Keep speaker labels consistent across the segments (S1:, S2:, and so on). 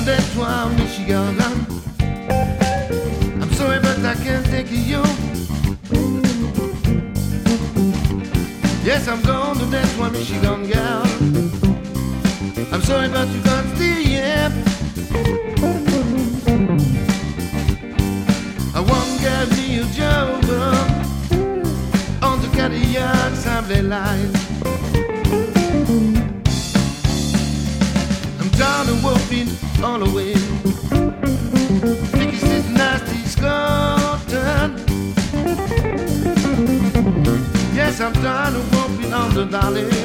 S1: London Michigan. I'm sorry, but I can't take you. Yes, I'm going to dance one Michigan girl. I'm sorry, but you can't stay here. I won't give you a job on the Cadillac Assembly Line. All the way. Think it's this nasty Scotland. Yes, I'm tired of walking on the darling.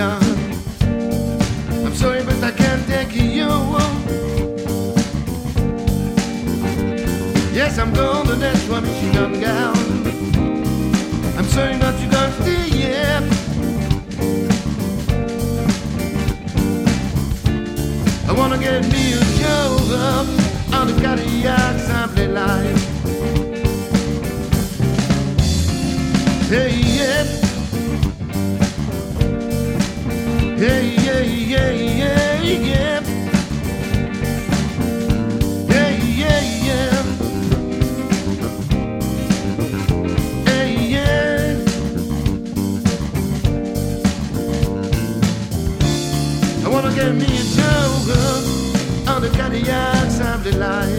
S1: I'm sorry, but I can't take you. Yes, I'm going to Detroit, Michigan, gal. I'm sorry, but you got to yeah. I wanna get me a job Yeah, yeah, yeah, yeah, yeah. Yeah, yeah, yeah. Hey, yeah. I wanna get me a joker on the Cadillac of the.